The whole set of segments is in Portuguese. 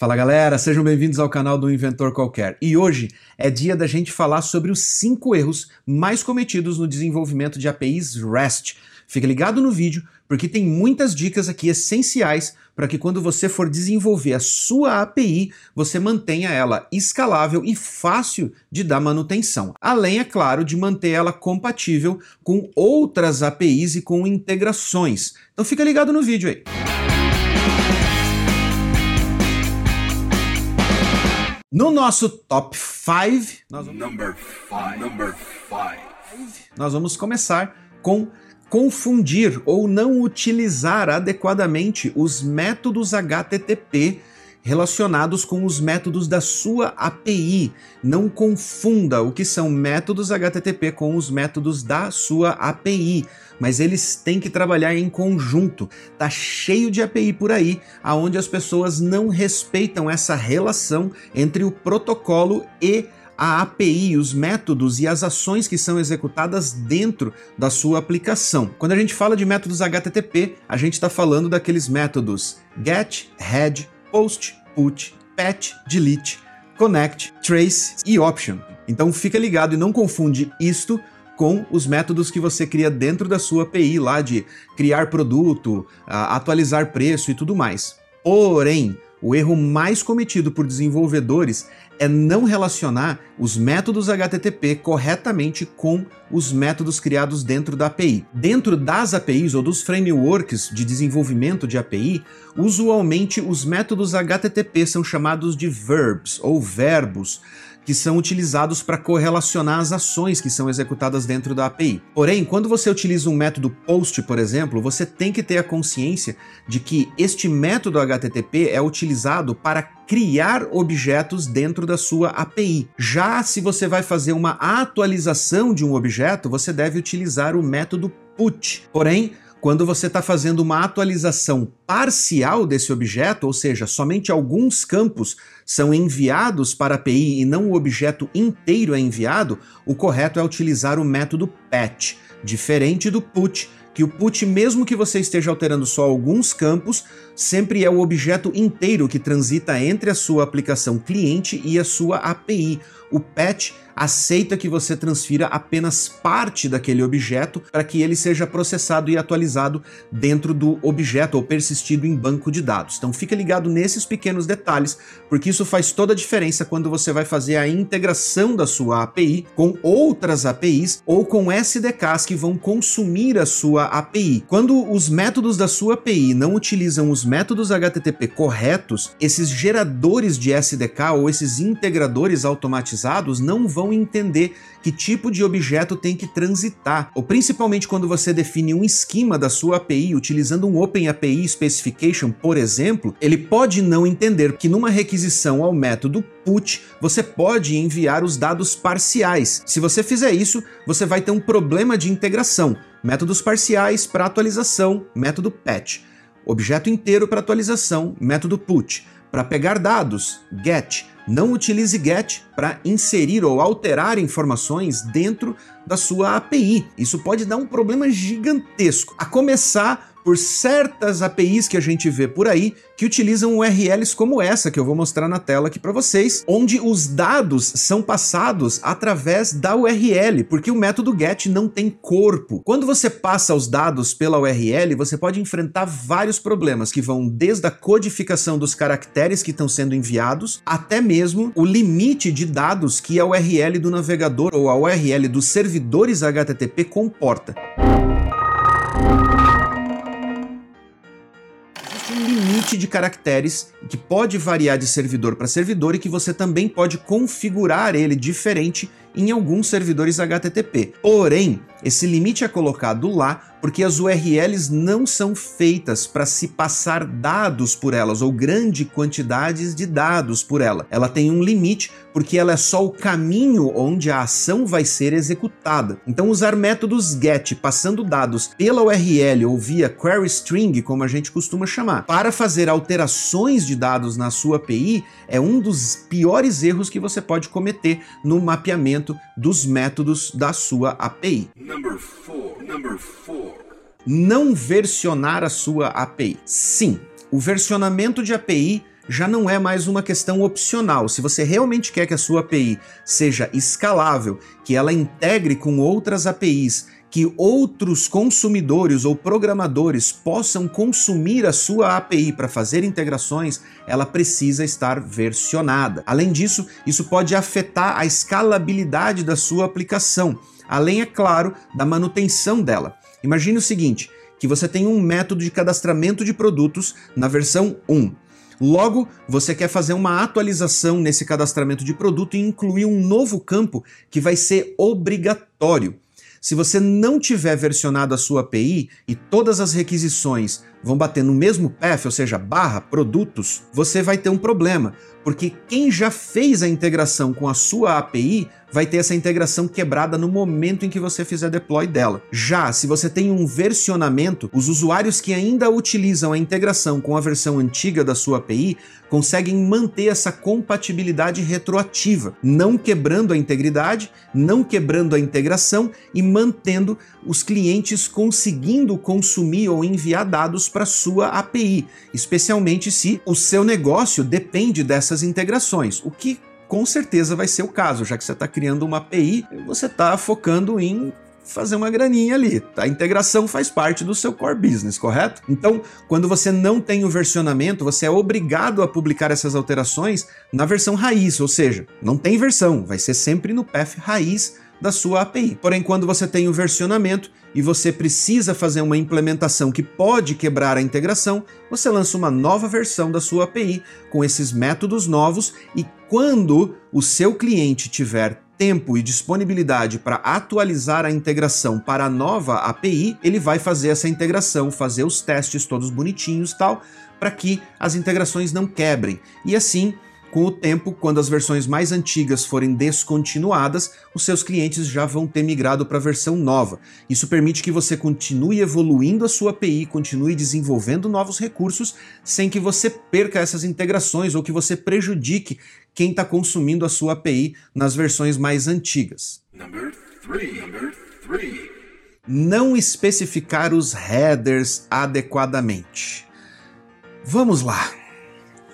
Fala galera, sejam bem-vindos ao canal do Inventor Qualquer. E hoje é dia da gente falar sobre os 5 erros mais cometidos no desenvolvimento de APIs REST. Fica ligado no vídeo, porque tem muitas dicas aqui essenciais para que quando você for desenvolver a sua API, você mantenha ela escalável e fácil de dar manutenção. Além, é claro, de manter ela compatível com outras APIs e com integrações. Então fica ligado no vídeo aí. No nosso top 5, nós, nós vamos começar com confundir ou não utilizar adequadamente os métodos HTTP relacionados com os métodos da sua API. Não confunda o que são métodos HTTP com os métodos da sua API, mas eles têm que trabalhar em conjunto. Tá cheio de API por aí, aonde as pessoas não respeitam essa relação entre o protocolo e a API, os métodos e as ações que são executadas dentro da sua aplicação. Quando a gente fala de métodos HTTP, a gente está falando daqueles métodos get, head, post, put, patch, delete, connect, trace e option. Então fica ligado e não confunde isto com os métodos que você cria dentro da sua API lá de criar produto, atualizar preço e tudo mais. Porém, o erro mais cometido por desenvolvedores é não relacionar os métodos HTTP corretamente com os métodos criados dentro da API. Dentro das APIs ou dos frameworks de desenvolvimento de API, usualmente os métodos HTTP são chamados de verbs ou verbos que são utilizados para correlacionar as ações que são executadas dentro da API. Porém, quando você utiliza um método POST, por exemplo, você tem que ter a consciência de que este método HTTP é utilizado para criar objetos dentro da sua API. Já se você vai fazer uma atualização de um objeto, você deve utilizar o método PUT. Porém, quando você está fazendo uma atualização parcial desse objeto, ou seja, somente alguns campos são enviados para a API e não o objeto inteiro é enviado, o correto é utilizar o método patch, diferente do put, que o put, mesmo que você esteja alterando só alguns campos, sempre é o objeto inteiro que transita entre a sua aplicação cliente e a sua API. O patch aceita que você transfira apenas parte daquele objeto para que ele seja processado e atualizado dentro do objeto ou persistido em banco de dados. Então fica ligado nesses pequenos detalhes, porque isso faz toda a diferença quando você vai fazer a integração da sua API com outras APIs ou com SDKs que vão consumir a sua API. Quando os métodos da sua API não utilizam os métodos HTTP corretos, esses geradores de SDK ou esses integradores automatizados não vão entender que tipo de objeto tem que transitar, ou principalmente quando você define um esquema da sua API utilizando um Open API Specification, por exemplo, ele pode não entender que numa requisição ao método put, você pode enviar os dados parciais. Se você fizer isso, você vai ter um problema de integração. Métodos parciais para atualização, método patch. Objeto inteiro para atualização, método put. Para pegar dados, get. Não utilize get para inserir ou alterar informações dentro da sua API. Isso pode dar um problema gigantesco. A começar por certas APIs que a gente vê por aí que utilizam URLs como essa que eu vou mostrar na tela aqui para vocês, onde os dados são passados através da URL, porque o método get não tem corpo. Quando você passa os dados pela URL, você pode enfrentar vários problemas que vão desde a codificação dos caracteres que estão sendo enviados até mesmo o limite de dados que a URL do navegador ou a URL dos servidores HTTP comporta. Limite de caracteres que pode variar de servidor para servidor e que você também pode configurar ele diferente em alguns servidores HTTP. Porém, esse limite é colocado lá porque as URLs não são feitas para se passar dados por elas ou grande quantidades de dados por ela. Ela tem um limite porque ela é só o caminho onde a ação vai ser executada. Então usar métodos get passando dados pela URL ou via query string, como a gente costuma chamar, para fazer alterações de dados na sua API é um dos piores erros que você pode cometer no mapeamento dos métodos da sua API. Number four. Não versionar a sua API. Sim, o versionamento de API já não é mais uma questão opcional. Se você realmente quer que a sua API seja escalável, que ela integre com outras APIs, que outros consumidores ou programadores possam consumir a sua API para fazer integrações, ela precisa estar versionada. Além disso, isso pode afetar a escalabilidade da sua aplicação, além, é claro, da manutenção dela. Imagine o seguinte: que você tem um método de cadastramento de produtos na versão 1. Logo, você quer fazer uma atualização nesse cadastramento de produto e incluir um novo campo que vai ser obrigatório. Se você não tiver versionado a sua API e todas as requisições vão bater no mesmo path, ou seja, barra produtos, você vai ter um problema, porque quem já fez a integração com a sua API vai ter essa integração quebrada no momento em que você fizer deploy dela. Já se você tem um versionamento, os usuários que ainda utilizam a integração com a versão antiga da sua API conseguem manter essa compatibilidade retroativa, não quebrando a integridade, não quebrando a integração e mantendo os clientes conseguindo consumir ou enviar dados para sua API, especialmente se o seu negócio depende dessas integrações, o que com certeza vai ser o caso, já que você está criando uma API, você está focando em fazer uma graninha ali. A integração faz parte do seu core business, correto? Então, quando você não tem o versionamento, você é obrigado a publicar essas alterações na versão raiz, ou seja, não tem versão, vai ser sempre no path raiz da sua API. Porém, quando você tem o versionamento e você precisa fazer uma implementação que pode quebrar a integração, você lança uma nova versão da sua API com esses métodos novos e quando o seu cliente tiver tempo e disponibilidade para atualizar a integração para a nova API, ele vai fazer essa integração, fazer os testes todos bonitinhos tal, para que as integrações não quebrem. E assim, com o tempo, quando as versões mais antigas forem descontinuadas, os seus clientes já vão ter migrado para a versão nova. Isso permite que você continue evoluindo a sua API, continue desenvolvendo novos recursos, sem que você perca essas integrações ou que você prejudique quem está consumindo a sua API nas versões mais antigas. Three, Não especificar os headers adequadamente. Vamos lá.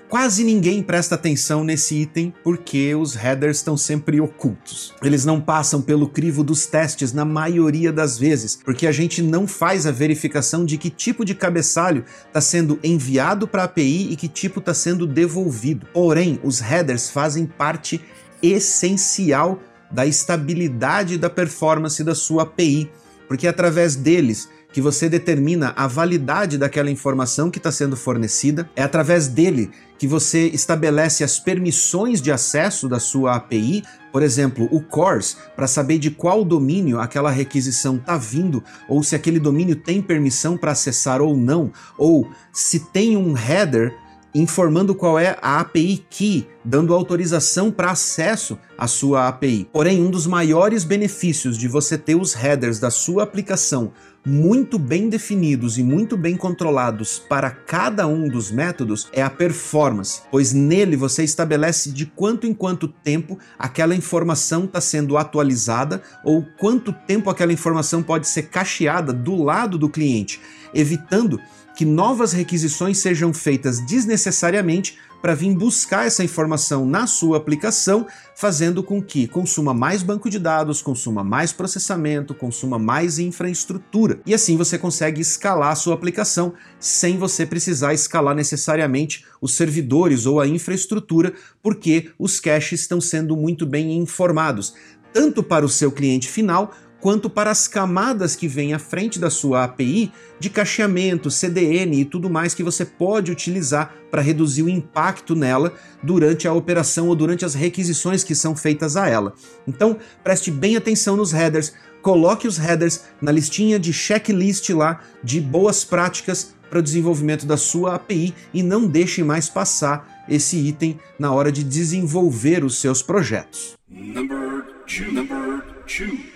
Quase ninguém presta atenção nesse item porque os headers estão sempre ocultos. Eles não passam pelo crivo dos testes na maioria das vezes, porque a gente não faz a verificação de que tipo de cabeçalho está sendo enviado para a API e que tipo está sendo devolvido. Porém, os headers fazem parte essencial da estabilidade da performance da sua API, porque através deles que você determina a validade daquela informação que está sendo fornecida, é através dele que você estabelece as permissões de acesso da sua API, por exemplo, o CORS, para saber de qual domínio aquela requisição está vindo, ou se aquele domínio tem permissão para acessar ou não, ou se tem um header informando qual é a API key, dando autorização para acesso à sua API. Porém, um dos maiores benefícios de você ter os headers da sua aplicação muito bem definidos e muito bem controlados para cada um dos métodos é a performance, pois nele você estabelece de quanto em quanto tempo aquela informação está sendo atualizada ou quanto tempo aquela informação pode ser cacheada do lado do cliente, evitando que novas requisições sejam feitas desnecessariamente para vir buscar essa informação na sua aplicação, fazendo com que consuma mais banco de dados, consuma mais processamento, consuma mais infraestrutura. E assim você consegue escalar a sua aplicação sem você precisar escalar necessariamente os servidores ou a infraestrutura, porque os caches estão sendo muito bem informados, tanto para o seu cliente final quanto para as camadas que vêm à frente da sua API de cacheamento, CDN e tudo mais que você pode utilizar para reduzir o impacto nela durante a operação ou durante as requisições que são feitas a ela. Então, preste bem atenção nos headers, coloque os headers na listinha de checklist lá de boas práticas para o desenvolvimento da sua API e não deixe mais passar esse item na hora de desenvolver os seus projetos. Number two. Number two.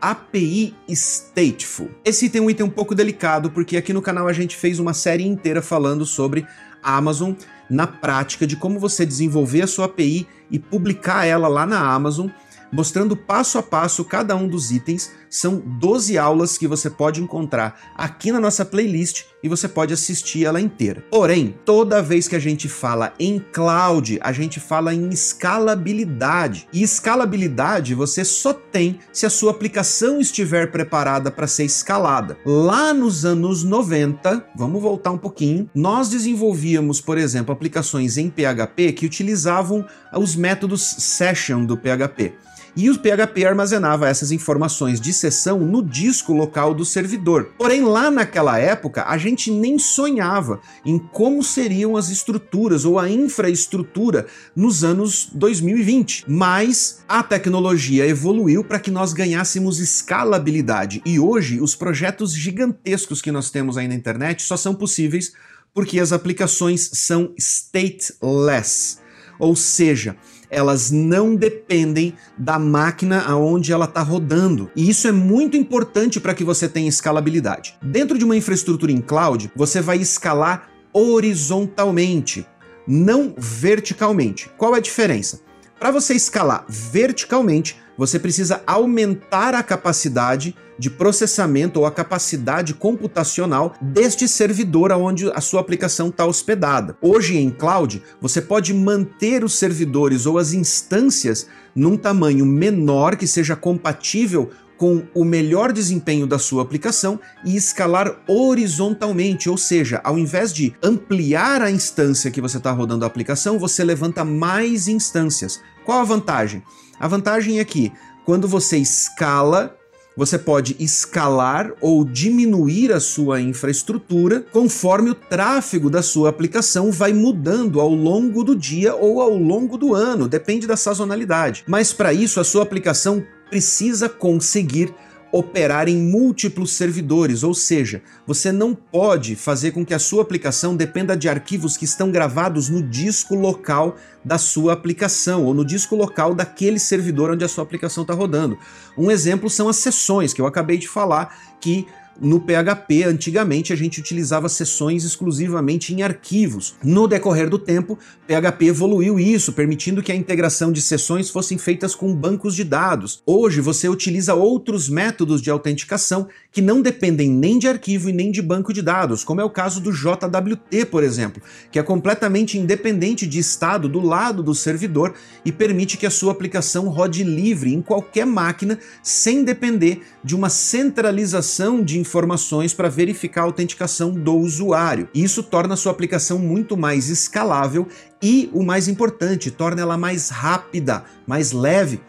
API Stateful. Esse item é um item um pouco delicado, porque aqui no canal a gente fez uma série inteira falando sobre Amazon na prática, de como você desenvolver a sua API e publicar ela lá na Amazon, mostrando passo a passo cada um dos itens são 12 aulas que você pode encontrar aqui na nossa playlist e você pode assistir ela inteira. Porém, toda vez que a gente fala em cloud, a gente fala em escalabilidade. E escalabilidade você só tem se a sua aplicação estiver preparada para ser escalada. Lá nos anos 90, vamos voltar um pouquinho, nós desenvolvíamos, por exemplo, aplicações em PHP que utilizavam os métodos session do PHP e o PHP armazenava essas informações de sessão no disco local do servidor. Porém, lá naquela época, a gente nem sonhava em como seriam as estruturas ou a infraestrutura nos anos 2020. Mas a tecnologia evoluiu para que nós ganhássemos escalabilidade e hoje os projetos gigantescos que nós temos aí na internet só são possíveis porque as aplicações são stateless, ou seja, elas não dependem da máquina aonde ela está rodando. E isso é muito importante para que você tenha escalabilidade. Dentro de uma infraestrutura em cloud, você vai escalar horizontalmente, não verticalmente. Qual é a diferença? Para você escalar verticalmente, você precisa aumentar a capacidade de processamento ou a capacidade computacional deste servidor onde a sua aplicação está hospedada. Hoje em cloud, você pode manter os servidores ou as instâncias num tamanho menor que seja compatível com o melhor desempenho da sua aplicação e escalar horizontalmente, ou seja, ao invés de ampliar a instância que você está rodando a aplicação, você levanta mais instâncias. Qual a vantagem? A vantagem é que quando você escala, você pode escalar ou diminuir a sua infraestrutura conforme o tráfego da sua aplicação vai mudando ao longo do dia ou ao longo do ano, depende da sazonalidade. Mas para isso, a sua aplicação precisa conseguir operar em múltiplos servidores, ou seja, você não pode fazer com que a sua aplicação dependa de arquivos que estão gravados no disco local da sua aplicação ou no disco local daquele servidor onde a sua aplicação está rodando. Um exemplo são as sessões que eu acabei de falar que no PHP, antigamente, a gente utilizava sessões exclusivamente em arquivos. No decorrer do tempo, PHP evoluiu isso, permitindo que a integração de sessões fossem feitas com bancos de dados. Hoje, você utiliza outros métodos de autenticação que não dependem nem de arquivo e nem de banco de dados, como é o caso do JWT, por exemplo, que é completamente independente de estado do lado do servidor e permite que a sua aplicação rode livre em qualquer máquina sem depender de uma centralização de informações para verificar a autenticação do usuário. Isso torna a sua aplicação muito mais escalável e, o mais importante, torna ela mais rápida, mais leve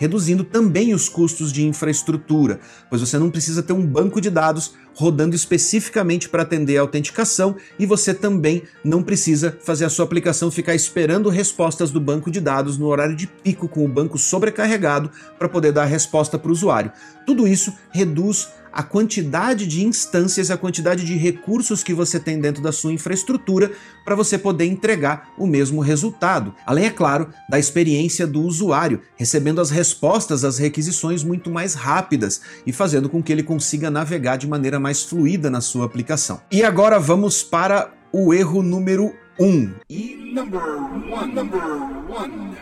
reduzindo também os custos de infraestrutura, pois você não precisa ter um banco de dados rodando especificamente para atender a autenticação e você também não precisa fazer a sua aplicação ficar esperando respostas do banco de dados no horário de pico com o banco sobrecarregado para poder dar a resposta para o usuário. Tudo isso reduz a quantidade de instâncias, a quantidade de recursos que você tem dentro da sua infraestrutura para você poder entregar o mesmo resultado. Além, é claro, da experiência do usuário, recebendo as respostas às requisições muito mais rápidas e fazendo com que ele consiga navegar de maneira mais fluida na sua aplicação. E agora vamos para o erro número 1. Um. E, number one, number one.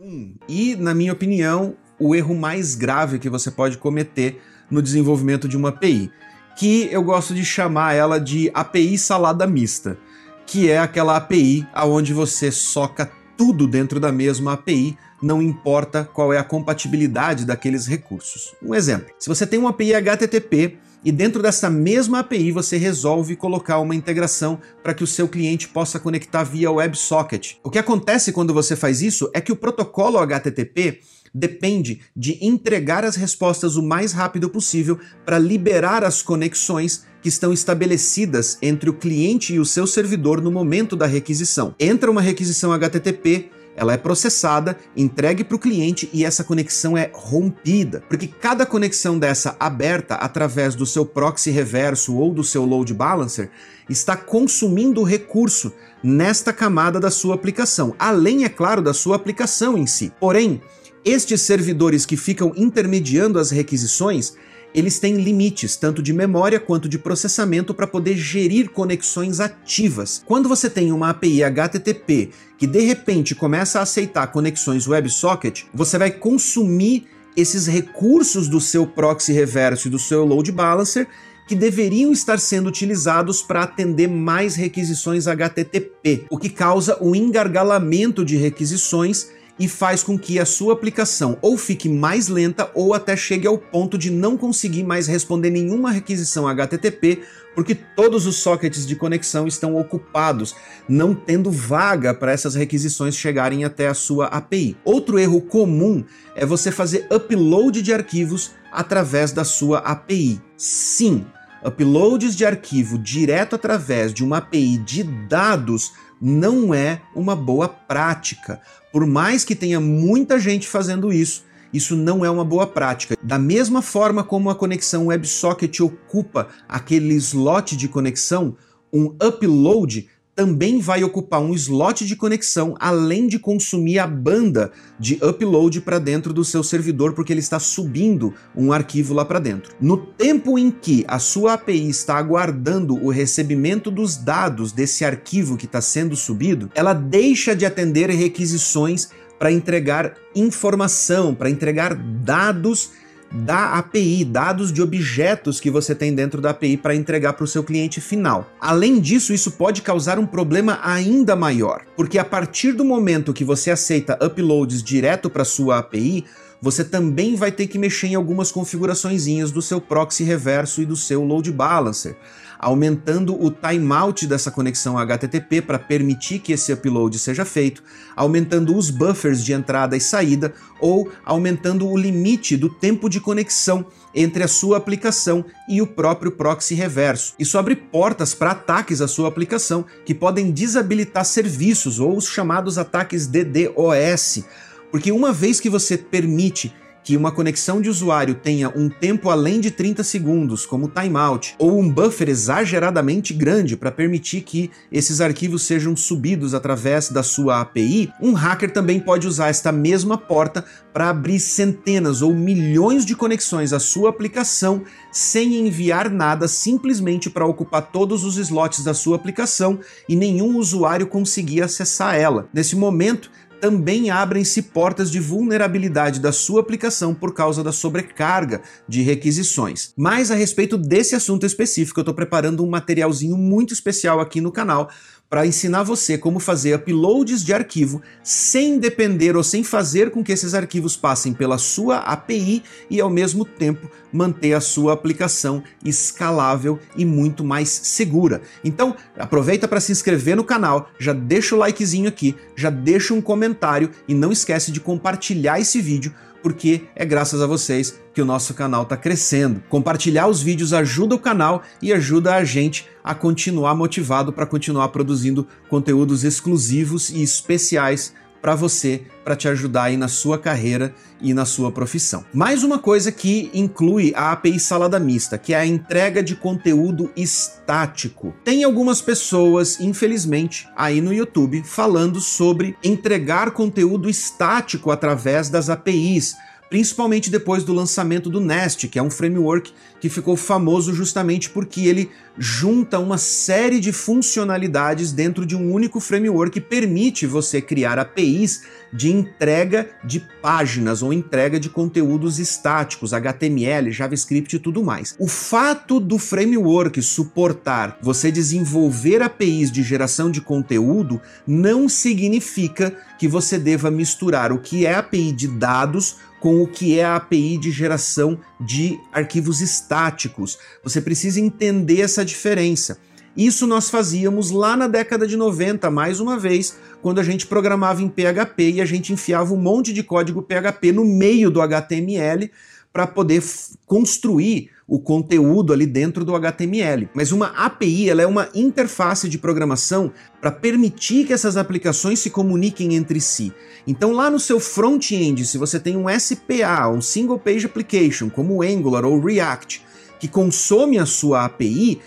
Um. e, na minha opinião, o erro mais grave que você pode cometer no desenvolvimento de uma API, que eu gosto de chamar ela de API salada mista, que é aquela API aonde você soca tudo dentro da mesma API, não importa qual é a compatibilidade daqueles recursos. Um exemplo: se você tem uma API HTTP e dentro dessa mesma API você resolve colocar uma integração para que o seu cliente possa conectar via WebSocket. O que acontece quando você faz isso é que o protocolo HTTP depende de entregar as respostas o mais rápido possível para liberar as conexões que estão estabelecidas entre o cliente e o seu servidor no momento da requisição. Entra uma requisição HTTP, ela é processada, entregue para o cliente e essa conexão é rompida. Porque cada conexão dessa aberta através do seu proxy reverso ou do seu load balancer está consumindo recurso nesta camada da sua aplicação, além, é claro, da sua aplicação em si. Porém, estes servidores que ficam intermediando as requisições, eles têm limites, tanto de memória quanto de processamento, para poder gerir conexões ativas. Quando você tem uma API HTTP que de repente começa a aceitar conexões WebSocket, você vai consumir esses recursos do seu proxy reverso e do seu load balancer que deveriam estar sendo utilizados para atender mais requisições HTTP, o que causa o engargalamento de requisições e faz com que a sua aplicação ou fique mais lenta ou até chegue ao ponto de não conseguir mais responder nenhuma requisição HTTP porque todos os sockets de conexão estão ocupados, não tendo vaga para essas requisições chegarem até a sua API. Outro erro comum é você fazer upload de arquivos através da sua API. Sim, uploads de arquivo direto através de uma API de dados não é uma boa prática. Por mais que tenha muita gente fazendo isso, isso não é uma boa prática. Da mesma forma como a conexão WebSocket ocupa aquele slot de conexão, um upload também vai ocupar um slot de conexão, além de consumir a banda de upload para dentro do seu servidor, porque ele está subindo um arquivo lá para dentro. No tempo em que a sua API está aguardando o recebimento dos dados desse arquivo que está sendo subido, ela deixa de atender requisições para entregar informação, para entregar dados da API, dados de objetos que você tem dentro da API para entregar para o seu cliente final. Além disso, isso pode causar um problema ainda maior, porque a partir do momento que você aceita uploads direto para sua API, você também vai ter que mexer em algumas configurações do seu proxy reverso e do seu load balancer aumentando o timeout dessa conexão HTTP para permitir que esse upload seja feito, aumentando os buffers de entrada e saída ou aumentando o limite do tempo de conexão entre a sua aplicação e o próprio proxy reverso. Isso abre portas para ataques à sua aplicação que podem desabilitar serviços ou os chamados ataques DDoS. Porque uma vez que você permite que uma conexão de usuário tenha um tempo além de 30 segundos, como timeout, ou um buffer exageradamente grande para permitir que esses arquivos sejam subidos através da sua API, um hacker também pode usar esta mesma porta para abrir centenas ou milhões de conexões à sua aplicação sem enviar nada, simplesmente para ocupar todos os slots da sua aplicação e nenhum usuário conseguir acessar ela. Nesse momento, também abrem-se portas de vulnerabilidade da sua aplicação por causa da sobrecarga de requisições. Mas a respeito desse assunto específico, eu estou preparando um materialzinho muito especial aqui no canal para ensinar você como fazer uploads de arquivo sem depender ou sem fazer com que esses arquivos passem pela sua API e ao mesmo tempo manter a sua aplicação escalável e muito mais segura. Então, aproveita para se inscrever no canal, já deixa o likezinho aqui, já deixa um comentário e não esquece de compartilhar esse vídeo porque é graças a vocês que o nosso canal está crescendo. Compartilhar os vídeos ajuda o canal e ajuda a gente a continuar motivado para continuar produzindo conteúdos exclusivos e especiais para você, para te ajudar aí na sua carreira e na sua profissão. Mais uma coisa que inclui a API salada mista, que é a entrega de conteúdo estático. Tem algumas pessoas, infelizmente, aí no YouTube falando sobre entregar conteúdo estático através das APIs principalmente depois do lançamento do Nest, que é um framework que ficou famoso justamente porque ele junta uma série de funcionalidades dentro de um único framework que permite você criar APIs de entrega de páginas ou entrega de conteúdos estáticos, HTML, JavaScript e tudo mais. O fato do framework suportar você desenvolver APIs de geração de conteúdo não significa que você deva misturar o que é API de dados com o que é a API de geração de arquivos estáticos. Você precisa entender essa diferença. Isso nós fazíamos lá na década de 90, mais uma vez, quando a gente programava em PHP e a gente enfiava um monte de código PHP no meio do HTML para poder construir o conteúdo ali dentro do HTML. Mas uma API ela é uma interface de programação para permitir que essas aplicações se comuniquem entre si. Então lá no seu front-end, se você tem um SPA, um Single Page Application, como o Angular ou React, que consome a sua API,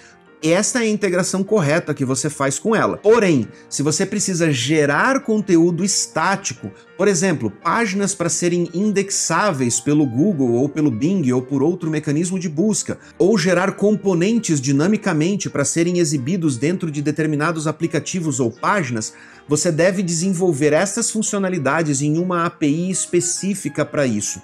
esta é a integração correta que você faz com ela. Porém, se você precisa gerar conteúdo estático, por exemplo, páginas para serem indexáveis pelo Google ou pelo Bing ou por outro mecanismo de busca, ou gerar componentes dinamicamente para serem exibidos dentro de determinados aplicativos ou páginas, você deve desenvolver estas funcionalidades em uma API específica para isso.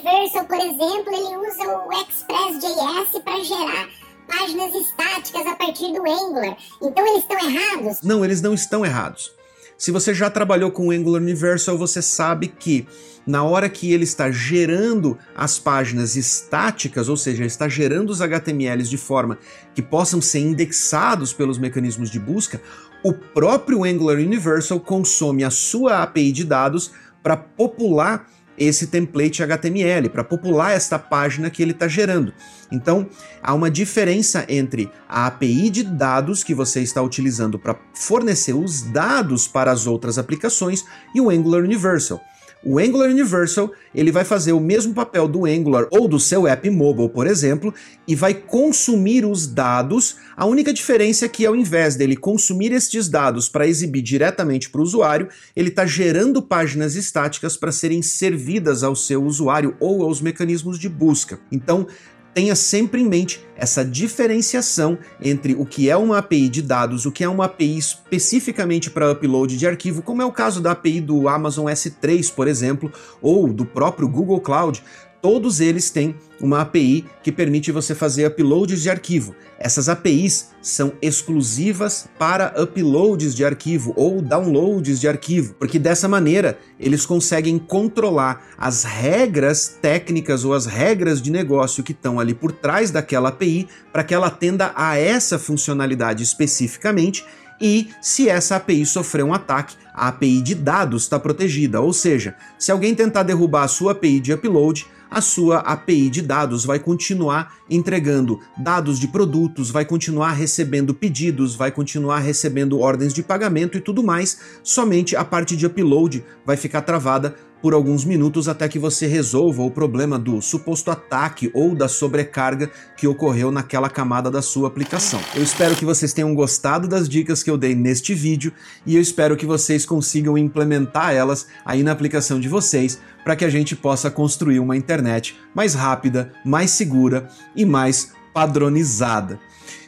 Universal, por exemplo, ele usa o Express.js para gerar páginas estáticas a partir do Angular. Então eles estão errados? Não, eles não estão errados. Se você já trabalhou com o Angular Universal, você sabe que na hora que ele está gerando as páginas estáticas, ou seja, está gerando os HTMLs de forma que possam ser indexados pelos mecanismos de busca, o próprio Angular Universal consome a sua API de dados para popular esse template HTML, para popular esta página que ele está gerando. Então, há uma diferença entre a API de dados que você está utilizando para fornecer os dados para as outras aplicações e o Angular Universal. O Angular Universal ele vai fazer o mesmo papel do Angular ou do seu app mobile, por exemplo, e vai consumir os dados. A única diferença é que ao invés dele consumir estes dados para exibir diretamente para o usuário, ele está gerando páginas estáticas para serem servidas ao seu usuário ou aos mecanismos de busca. Então, tenha sempre em mente essa diferenciação entre o que é uma API de dados, o que é uma API especificamente para upload de arquivo, como é o caso da API do Amazon S3, por exemplo, ou do próprio Google Cloud, todos eles têm uma API que permite você fazer uploads de arquivo. Essas APIs são exclusivas para uploads de arquivo ou downloads de arquivo, porque dessa maneira eles conseguem controlar as regras técnicas ou as regras de negócio que estão ali por trás daquela API para que ela atenda a essa funcionalidade especificamente e se essa API sofrer um ataque, a API de dados está protegida, ou seja, se alguém tentar derrubar a sua API de upload, a sua API de dados vai continuar entregando dados de produtos, vai continuar recebendo pedidos, vai continuar recebendo ordens de pagamento e tudo mais, somente a parte de upload vai ficar travada por alguns minutos até que você resolva o problema do suposto ataque ou da sobrecarga que ocorreu naquela camada da sua aplicação. Eu espero que vocês tenham gostado das dicas que eu dei neste vídeo e eu espero que vocês consigam implementar elas aí na aplicação de vocês para que a gente possa construir uma internet mais rápida, mais segura e mais padronizada.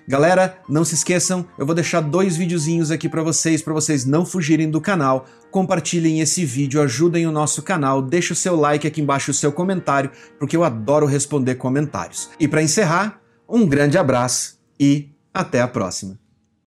Galera, não se esqueçam, eu vou deixar dois videozinhos aqui para vocês, para vocês não fugirem do canal. Compartilhem esse vídeo, ajudem o nosso canal, deixe o seu like aqui embaixo, o seu comentário, porque eu adoro responder comentários. E para encerrar, um grande abraço e até a próxima.